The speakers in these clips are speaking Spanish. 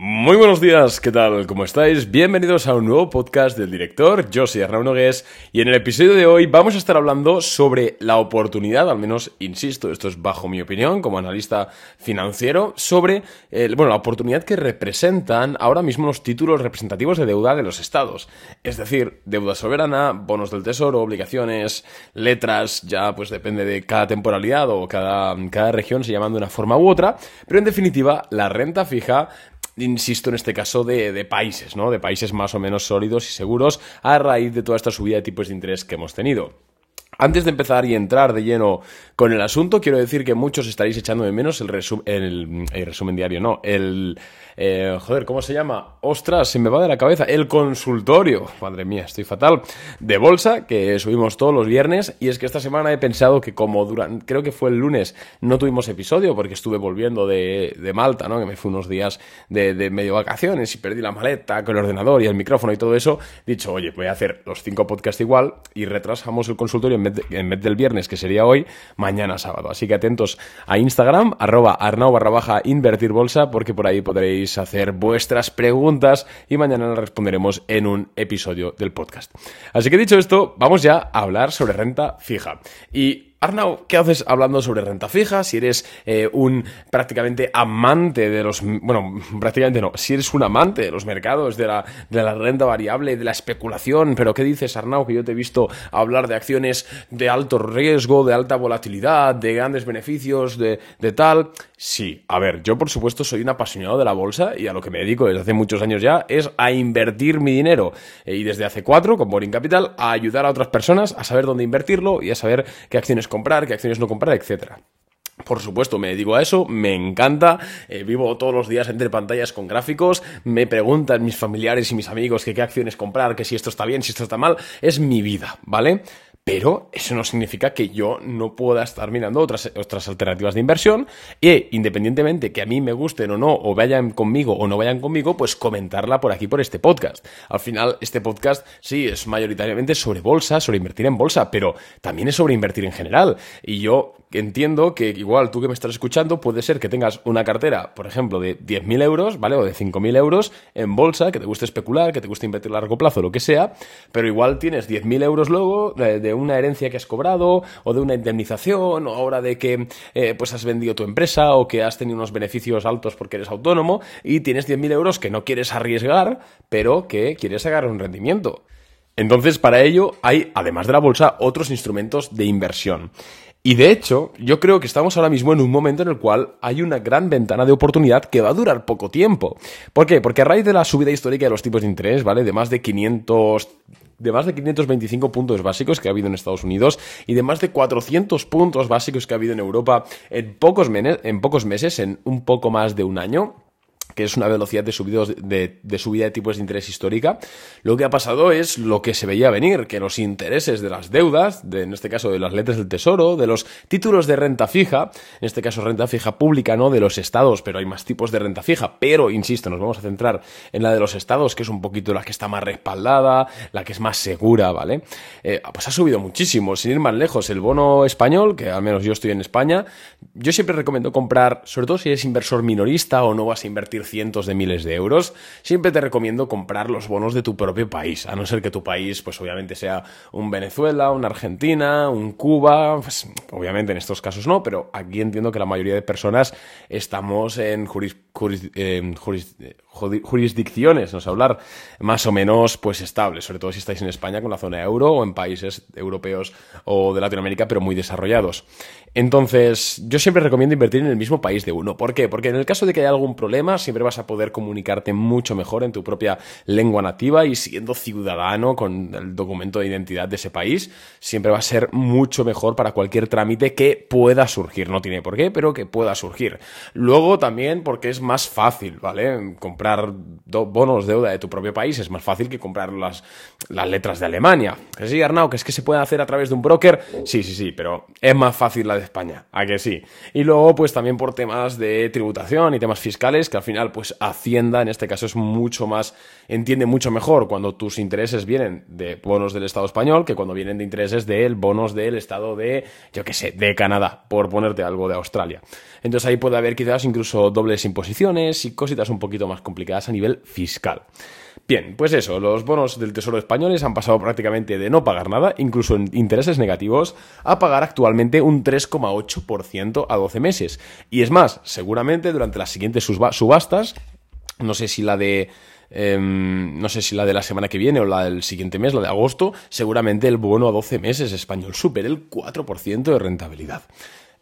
Muy buenos días, ¿qué tal? ¿Cómo estáis? Bienvenidos a un nuevo podcast del director, yo soy Nogués y en el episodio de hoy vamos a estar hablando sobre la oportunidad, al menos insisto, esto es bajo mi opinión como analista financiero, sobre bueno, la oportunidad que representan ahora mismo los títulos representativos de deuda de los estados, es decir, deuda soberana, bonos del tesoro, obligaciones, letras, ya pues depende de cada temporalidad o cada, cada región se llaman de una forma u otra, pero en definitiva la renta fija insisto en este caso, de, países, ¿no? De países más o menos sólidos y seguros a raíz de toda esta subida de tipos de interés que hemos tenido. Antes de empezar y entrar de lleno con el asunto, quiero decir que muchos estaréis echando de menos el, el, el resumen diario, no, el, eh, joder, ¿cómo se llama? Ostras, se me va de la cabeza. El consultorio. Madre mía, estoy fatal. De bolsa, que subimos todos los viernes. Y es que esta semana he pensado que como durante, creo que fue el lunes, no tuvimos episodio porque estuve volviendo de, Malta, ¿no? Que me fui unos días de, medio vacaciones y perdí la maleta con el ordenador y el micrófono y todo eso. Dicho, oye, voy a hacer los cinco podcasts igual y retrasamos el consultorio en vez, del viernes, que sería hoy, mañana sábado. Así que atentos a Instagram, arroba arnau barra baja invertir bolsa, porque por ahí podréis hacer vuestras preguntas y mañana las responderemos en un episodio del podcast. Así que dicho esto, vamos ya a hablar sobre renta fija. Y Arnau, ¿qué haces hablando sobre renta fija? Si eres eh, un prácticamente amante de los... Bueno, prácticamente no. Si eres un amante de los mercados, de la, de la renta variable, de la especulación. Pero ¿qué dices, Arnau? Que yo te he visto hablar de acciones de alto riesgo, de alta volatilidad, de grandes beneficios, de, de tal. Sí, a ver, yo por supuesto soy un apasionado de la bolsa y a lo que me dedico desde hace muchos años ya es a invertir mi dinero. Eh, y desde hace cuatro, con Boring Capital, a ayudar a otras personas a saber dónde invertirlo y a saber qué acciones comprar, qué acciones no comprar, etcétera. Por supuesto, me dedico a eso, me encanta, eh, vivo todos los días entre pantallas con gráficos, me preguntan mis familiares y mis amigos que qué acciones comprar, que si esto está bien, si esto está mal, es mi vida, ¿vale? Pero eso no significa que yo no pueda estar mirando otras, otras alternativas de inversión e independientemente que a mí me gusten o no, o vayan conmigo o no vayan conmigo, pues comentarla por aquí, por este podcast. Al final, este podcast sí es mayoritariamente sobre bolsa, sobre invertir en bolsa, pero también es sobre invertir en general. Y yo entiendo que igual tú que me estás escuchando puede ser que tengas una cartera, por ejemplo, de 10.000 euros, ¿vale? O de 5.000 euros en bolsa, que te guste especular, que te guste invertir a largo plazo, lo que sea, pero igual tienes 10.000 euros luego de, una herencia que has cobrado o de una indemnización o ahora de que eh, pues has vendido tu empresa o que has tenido unos beneficios altos porque eres autónomo y tienes 10.000 euros que no quieres arriesgar, pero que quieres sacar un rendimiento. Entonces, para ello hay, además de la bolsa, otros instrumentos de inversión. Y de hecho, yo creo que estamos ahora mismo en un momento en el cual hay una gran ventana de oportunidad que va a durar poco tiempo. ¿Por qué? Porque a raíz de la subida histórica de los tipos de interés, ¿vale? De más de 500 de más de 525 puntos básicos que ha habido en Estados Unidos y de más de 400 puntos básicos que ha habido en Europa en pocos, en pocos meses, en un poco más de un año, que es una velocidad de, subidos de, subida de tipos de interés histórica, lo que ha pasado es lo que se veía venir, que los intereses de las deudas, en este caso de las letras del tesoro, de los títulos de renta fija, en este caso renta fija pública, no de los estados, pero hay más tipos de renta fija, pero insisto, nos vamos a centrar en la de los estados, que es un poquito la que está más respaldada, la que es más segura, ¿vale? Eh, pues ha subido muchísimo, sin ir más lejos, el bono español, que al menos yo estoy en España, yo siempre recomiendo comprar, sobre todo si eres inversor minorista o no vas a invertir cientos de miles de euros, siempre te recomiendo comprar los bonos de tu propio país, a no ser que tu país, pues obviamente sea un Venezuela, una Argentina, un Cuba, pues obviamente en estos casos no, pero aquí entiendo que la mayoría de personas estamos en juris, jurisdicciones, no hablar, más o menos pues estables, sobre todo si estáis en España con la zona euro o en países europeos o de Latinoamérica, pero muy desarrollados. Entonces, yo siempre recomiendo invertir en el mismo país de uno. ¿Por qué? Porque en el caso de que haya algún problema, siempre vas a poder comunicarte mucho mejor en tu propia lengua nativa y siendo ciudadano con el documento de identidad de ese país, siempre va a ser mucho mejor para cualquier trámite que pueda surgir. No tiene por qué, pero que pueda surgir. Luego también porque es más fácil, ¿vale? Comprar bonos deuda de tu propio país es más fácil que comprar las, las letras de Alemania. Sí, Arnau, que es que se puede hacer a través de un broker. Sí, sí, sí, pero es más fácil la de España, a que sí. Y luego, pues también por temas de tributación y temas fiscales, que al final, pues Hacienda en este caso es mucho más, entiende mucho mejor cuando tus intereses vienen de bonos del Estado español que cuando vienen de intereses de bonos del Estado de, yo qué sé, de Canadá, por ponerte algo de Australia. Entonces ahí puede haber quizás incluso dobles imposiciones y cositas un poquito más complicadas a nivel fiscal. Bien, pues eso, los bonos del Tesoro españoles han pasado prácticamente de no pagar nada, incluso en intereses negativos, a pagar actualmente un 3,8% a 12 meses. Y es más, seguramente durante las siguientes subastas, no sé si la de em, no sé si la de la semana que viene o la del siguiente mes, la de agosto, seguramente el bono a 12 meses español supere el 4% de rentabilidad.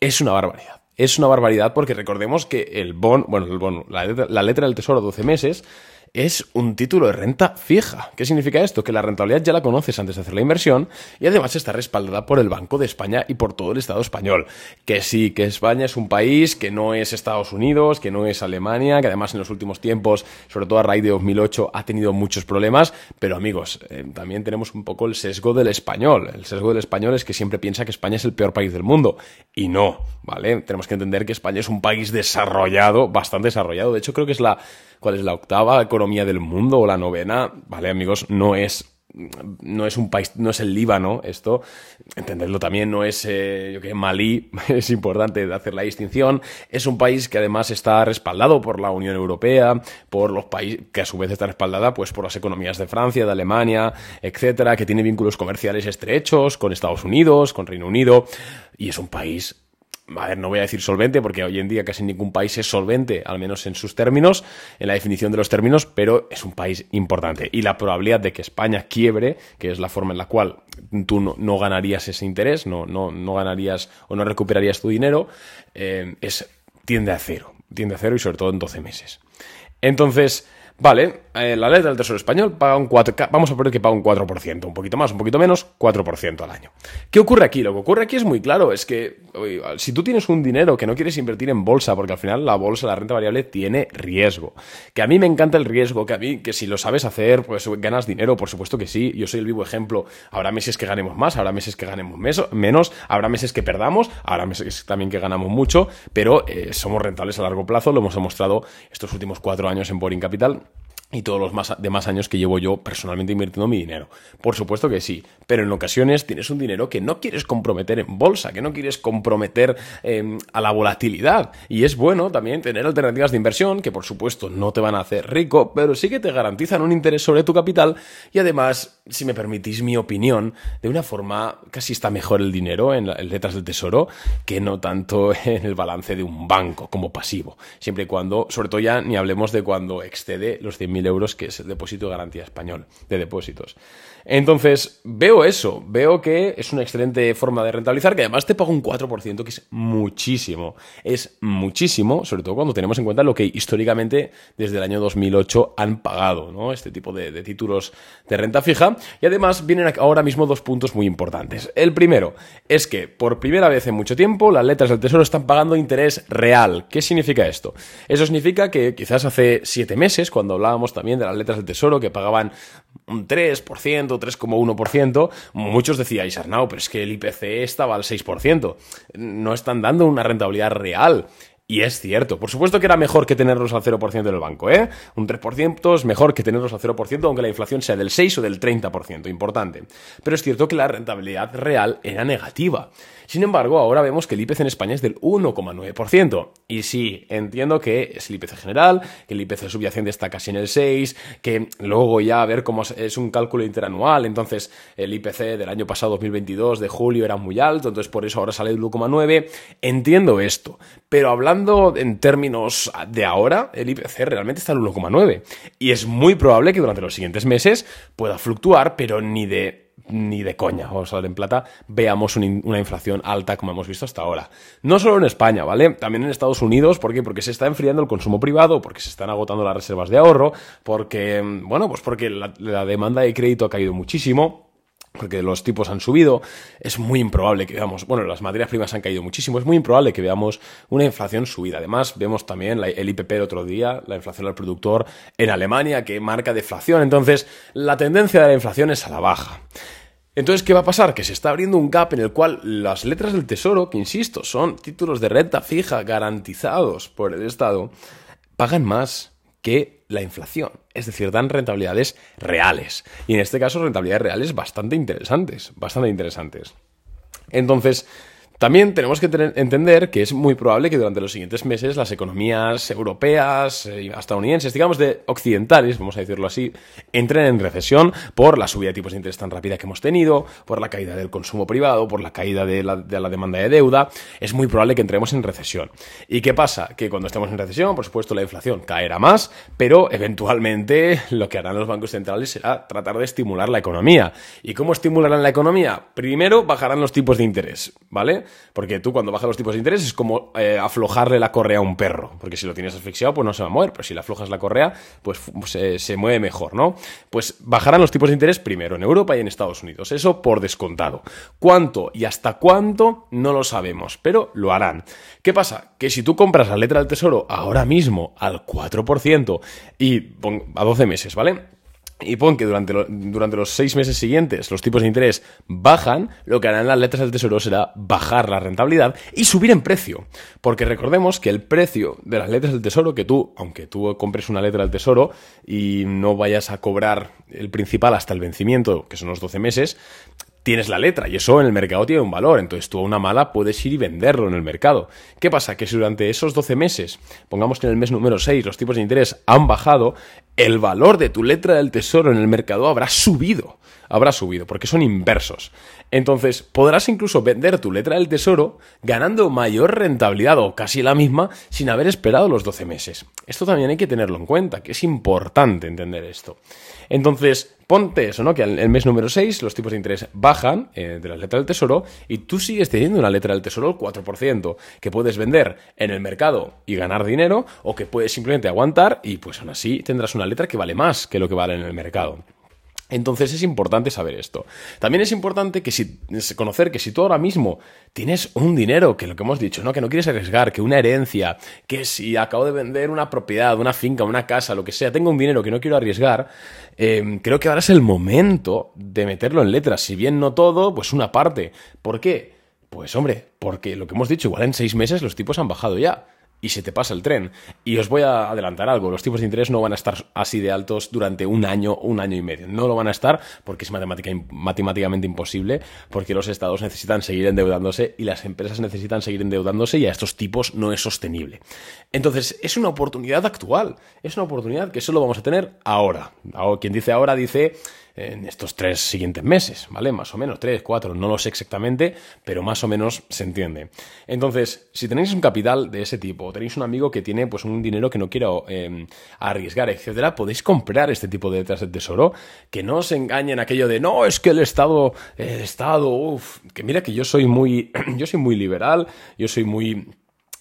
Es una barbaridad. Es una barbaridad porque recordemos que el bono, bueno, el bono, la la letra del tesoro a 12 meses es un título de renta fija. ¿Qué significa esto? Que la rentabilidad ya la conoces antes de hacer la inversión y además está respaldada por el Banco de España y por todo el Estado español. Que sí, que España es un país que no es Estados Unidos, que no es Alemania, que además en los últimos tiempos, sobre todo a raíz de 2008, ha tenido muchos problemas, pero amigos, eh, también tenemos un poco el sesgo del español. El sesgo del español es que siempre piensa que España es el peor país del mundo. Y no, ¿vale? Tenemos que entender que España es un país desarrollado, bastante desarrollado. De hecho, creo que es la cuál es la octava economía del mundo o la novena, vale amigos, no es no es un país, no es el Líbano, esto, entenderlo también, no es, eh, yo que Malí, es importante hacer la distinción, es un país que además está respaldado por la Unión Europea, por los países, que a su vez está respaldada pues por las economías de Francia, de Alemania, etcétera, que tiene vínculos comerciales estrechos con Estados Unidos, con Reino Unido, y es un país a ver, no voy a decir solvente, porque hoy en día casi ningún país es solvente, al menos en sus términos, en la definición de los términos, pero es un país importante. Y la probabilidad de que España quiebre, que es la forma en la cual tú no, ganarías ese interés, no, no, no, ganarías o no recuperarías tu dinero, eh, es, tiende a cero. Tiende a cero y sobre todo en 12 meses. Entonces, Vale, eh, la letra del Tesoro Español paga un 4, vamos a poner que paga un 4%, un poquito más, un poquito menos, 4% al año. ¿Qué ocurre aquí? Lo que ocurre aquí es muy claro, es que si tú tienes un dinero que no quieres invertir en bolsa, porque al final la bolsa, la renta variable, tiene riesgo. Que a mí me encanta el riesgo, que a mí, que si lo sabes hacer, pues ganas dinero, por supuesto que sí, yo soy el vivo ejemplo. Habrá meses que ganemos más, habrá meses que ganemos menos, habrá meses que perdamos, habrá meses también que ganamos mucho, pero eh, somos rentables a largo plazo, lo hemos demostrado estos últimos cuatro años en Boring Capital y todos los más, demás años que llevo yo personalmente invirtiendo mi dinero. Por supuesto que sí, pero en ocasiones tienes un dinero que no quieres comprometer en bolsa, que no quieres comprometer em, a la volatilidad. Y es bueno también tener alternativas de inversión que por supuesto no te van a hacer rico, pero sí que te garantizan un interés sobre tu capital y además, si me permitís mi opinión, de una forma casi está mejor el dinero en, en letras del tesoro que no tanto en el balance de un banco como pasivo. Siempre y cuando, sobre todo ya ni hablemos de cuando excede los 100.000 euros, que es el depósito de garantía español de depósitos. Entonces, veo eso, veo que es una excelente forma de rentabilizar, que además te paga un 4%, que es muchísimo. Es muchísimo, sobre todo cuando tenemos en cuenta lo que históricamente desde el año 2008 han pagado, ¿no? Este tipo de, de títulos de renta fija. Y además vienen ahora mismo dos puntos muy importantes. El primero es que por primera vez en mucho tiempo las letras del tesoro están pagando interés real. ¿Qué significa esto? Eso significa que quizás hace siete meses, cuando hablábamos también de las letras del tesoro que pagaban un 3%, 3,1%, muchos decíais, Arnau, pero es que el IPC estaba al 6%. No están dando una rentabilidad real. Y es cierto, por supuesto que era mejor que tenerlos al 0% en el banco, ¿eh? Un 3% es mejor que tenerlos al 0%, aunque la inflación sea del 6 o del 30%, importante. Pero es cierto que la rentabilidad real era negativa. Sin embargo, ahora vemos que el IPC en España es del 1,9%. Y sí, entiendo que es el IPC general, que el IPC subyacente está casi en el 6, que luego ya a ver cómo es un cálculo interanual, entonces el IPC del año pasado 2022 de julio era muy alto, entonces por eso ahora sale el 1,9. Entiendo esto, pero hablando en términos de ahora, el IPC realmente está el 1,9 y es muy probable que durante los siguientes meses pueda fluctuar, pero ni de ni de coña, vamos a ver en plata, veamos una inflación alta como hemos visto hasta ahora. No solo en España, ¿vale? También en Estados Unidos, ¿por qué? Porque se está enfriando el consumo privado, porque se están agotando las reservas de ahorro, porque, bueno, pues porque la demanda de crédito ha caído muchísimo, porque los tipos han subido, es muy improbable que veamos, bueno, las materias primas han caído muchísimo, es muy improbable que veamos una inflación subida. Además, vemos también el IPP el otro día, la inflación al productor en Alemania, que marca deflación. Entonces, la tendencia de la inflación es a la baja. Entonces, ¿qué va a pasar? Que se está abriendo un gap en el cual las letras del tesoro, que insisto, son títulos de renta fija garantizados por el Estado, pagan más que la inflación. Es decir, dan rentabilidades reales. Y en este caso, rentabilidades reales bastante interesantes, bastante interesantes. Entonces, También tenemos que entender que es muy probable que durante los siguientes meses las economías europeas, eh, estadounidenses, digamos de occidentales, vamos a decirlo así, entren en recesión por la subida de tipos de interés tan rápida que hemos tenido, por la caída del consumo privado, por la caída de la, de la demanda de deuda. Es muy probable que entremos en recesión. ¿Y qué pasa? Que cuando estemos en recesión, por supuesto, la inflación caerá más, pero eventualmente lo que harán los bancos centrales será tratar de estimular la economía. ¿Y cómo estimularán la economía? Primero bajarán los tipos de interés, ¿vale? Porque tú cuando bajas los tipos de interés es como eh, aflojarle la correa a un perro. Porque si lo tienes asfixiado, pues no se va a mover. Pero si le aflojas la correa, pues se, se mueve mejor, ¿no? Pues bajarán los tipos de interés primero en Europa y en Estados Unidos. Eso por descontado. ¿Cuánto y hasta cuánto? No lo sabemos, pero lo harán. ¿Qué pasa? Que si tú compras la letra del tesoro ahora mismo al 4% y a 12 meses, ¿vale? Y pon que durante, durante los seis meses siguientes los tipos de interés bajan, lo que harán las letras del tesoro será bajar la rentabilidad y subir en precio. Porque recordemos que el precio de las letras del tesoro, que tú, aunque tú compres una letra del tesoro y no vayas a cobrar el principal hasta el vencimiento, que son los 12 meses, tienes la letra y eso en el mercado tiene un valor. Entonces tú a una mala puedes ir y venderlo en el mercado. ¿Qué pasa? Que si durante esos 12 meses, pongamos que en el mes número 6 los tipos de interés han bajado, el valor de tu letra del tesoro en el mercado habrá subido. Habrá subido, porque son inversos. Entonces, podrás incluso vender tu letra del tesoro ganando mayor rentabilidad o casi la misma sin haber esperado los 12 meses. Esto también hay que tenerlo en cuenta, que es importante entender esto. Entonces, ponte eso, ¿no? Que el mes número 6 los tipos de interés bajan eh, de la letra del tesoro y tú sigues teniendo una letra del tesoro al 4%, que puedes vender en el mercado y ganar dinero o que puedes simplemente aguantar y pues aún así tendrás una letra que vale más que lo que vale en el mercado. Entonces es importante saber esto. También es importante que si, conocer que si tú ahora mismo tienes un dinero, que lo que hemos dicho, ¿no? que no quieres arriesgar, que una herencia, que si acabo de vender una propiedad, una finca, una casa, lo que sea, tengo un dinero que no quiero arriesgar, em, creo que ahora es el momento de meterlo en letras. Si bien no todo, pues una parte. ¿Por qué? Pues hombre, porque lo que hemos dicho, igual en seis meses los tipos han bajado ya y se te pasa el tren. Y os voy a adelantar algo, los tipos de interés no van a estar así de altos durante un año, un año y medio. No lo van a estar porque es matemáticamente imposible, porque los estados necesitan seguir endeudándose y las empresas necesitan seguir endeudándose y a estos tipos no es sostenible. Entonces, es una oportunidad actual, es una oportunidad que solo vamos a tener ahora. Quien dice ahora dice en estos tres siguientes meses, ¿vale? Más o menos, tres, cuatro, no lo sé exactamente, pero más o menos se entiende. Entonces, si tenéis un capital de ese tipo, o tenéis un amigo que tiene pues un dinero que no quiero em, arriesgar, etcétera, podéis comprar este tipo de letras de tesoro, que no os engañen aquello de no, es que el Estado, el Estado, uff, que mira que yo soy muy, yo soy muy liberal, yo soy muy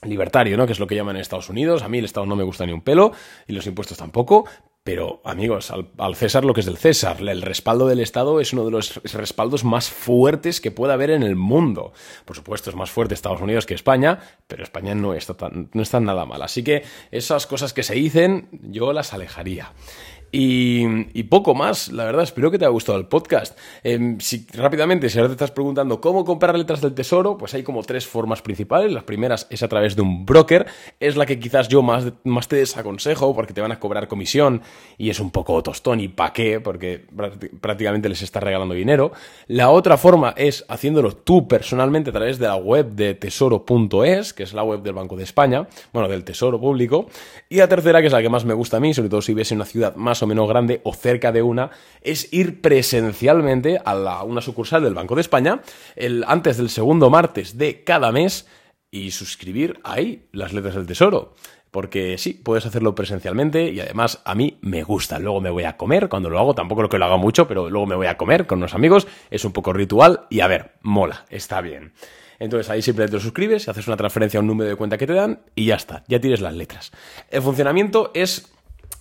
libertario, ¿no? Que es lo que llaman en Estados Unidos. A mí el Estado no me gusta ni un pelo y los impuestos tampoco, pero, amigos, al, César lo que es del César. El respaldo del Estado es uno de los respaldos más fuertes que pueda haber en el mundo. Por supuesto, es más fuerte Estados Unidos que España, pero España no está, no está nada mal. Así que esas cosas que se dicen, yo las alejaría. Y, poco más, la verdad, espero que te haya gustado el podcast. Em, si, rápidamente, si ahora te estás preguntando cómo comprar letras del tesoro, pues hay como tres formas principales. Las primeras es a través de un broker, es la que quizás yo más, más te desaconsejo porque te van a cobrar comisión y es un poco tostón y pa' qué, porque prácticamente les estás regalando dinero. La otra forma es haciéndolo tú personalmente a través de la web de tesoro.es, que es la web del Banco de España, bueno, del Tesoro Público. Y la tercera, que es la que más me gusta a mí, sobre todo si vives en una ciudad más o menos grande o cerca de una, es ir presencialmente a una sucursal del Banco de España el, antes del segundo martes de cada mes y suscribir ahí las letras del tesoro. Porque sí, puedes hacerlo presencialmente y además a mí me gusta. Luego me voy a comer cuando lo hago, tampoco lo que lo haga mucho, pero luego me voy a comer con unos amigos. Es un poco ritual y a ver, mola, está bien. Entonces ahí simplemente te suscribes, haces una transferencia a un número de cuenta que te dan y ya está, ya tienes las letras. El funcionamiento es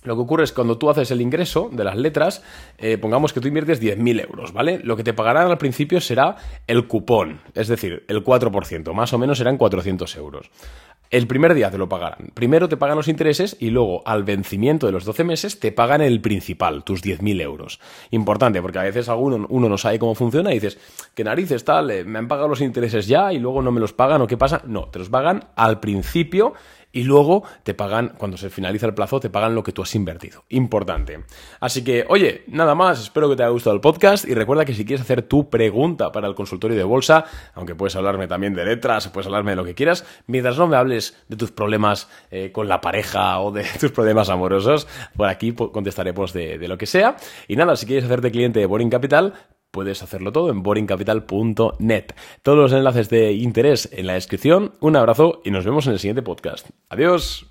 lo que ocurre es cuando tú haces el ingreso de las letras, eh, pongamos que tú inviertes 10.000 euros, ¿vale? Lo que te pagarán al principio será el cupón, es decir, el 4%, más o menos serán 400 euros. El primer día te lo pagarán. Primero te pagan los intereses y luego al vencimiento de los 12 meses te pagan el principal, tus 10.000 euros. Importante, porque a veces alguno, uno no sabe cómo funciona y dices, ¿qué narices tal? Eh, me han pagado los intereses ya y luego no me los pagan o qué pasa. No, te los pagan al principio y luego te pagan, cuando se finaliza el plazo, te pagan lo que tú has invertido. Importante. Así que, oye, nada más, espero que te haya gustado el podcast y recuerda que si quieres hacer tu pregunta para el consultorio de bolsa, aunque puedes hablarme también de letras, puedes hablarme de lo que quieras, mientras no me hables de tus problemas eh, con la pareja o de tus problemas amorosos, por aquí contestaremos de, de lo que sea. Y nada, si quieres hacerte cliente de Boring Capital, puedes hacerlo todo en boringcapital.net. Todos los enlaces de interés en la descripción. Un abrazo y nos vemos en el siguiente podcast. Adiós.